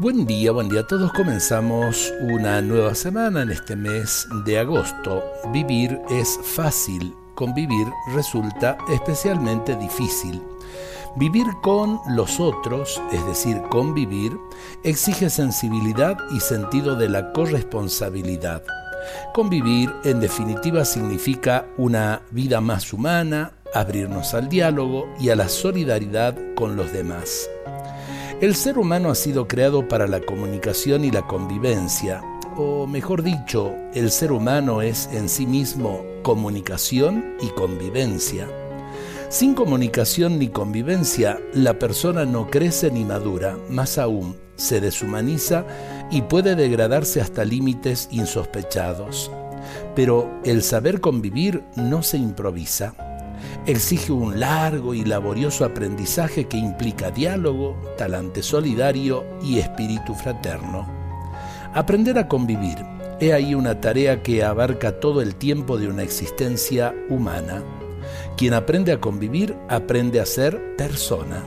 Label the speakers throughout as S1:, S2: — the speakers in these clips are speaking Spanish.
S1: Buen día, buen día a todos. Comenzamos una nueva semana en este mes de agosto. Vivir es fácil, convivir resulta especialmente difícil. Vivir con los otros, es decir, convivir, exige sensibilidad y sentido de la corresponsabilidad. Convivir, en definitiva, significa una vida más humana, abrirnos al diálogo y a la solidaridad con los demás. El ser humano ha sido creado para la comunicación y la convivencia, o mejor dicho, el ser humano es en sí mismo comunicación y convivencia. Sin comunicación ni convivencia, la persona no crece ni madura, más aún, se deshumaniza y puede degradarse hasta límites insospechados. Pero el saber convivir no se improvisa exige un largo y laborioso aprendizaje que implica diálogo, talante solidario y espíritu fraterno. Aprender a convivir, he ahí una tarea que abarca todo el tiempo de una existencia humana. Quien aprende a convivir aprende a ser persona.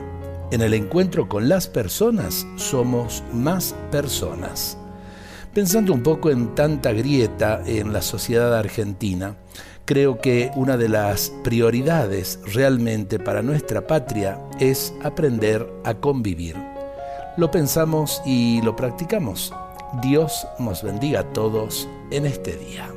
S1: En el encuentro con las personas somos más personas. Pensando un poco en tanta grieta en la sociedad argentina, creo que una de las prioridades realmente para nuestra patria es aprender a convivir. Lo pensamos y lo practicamos. Dios nos bendiga a todos en este día.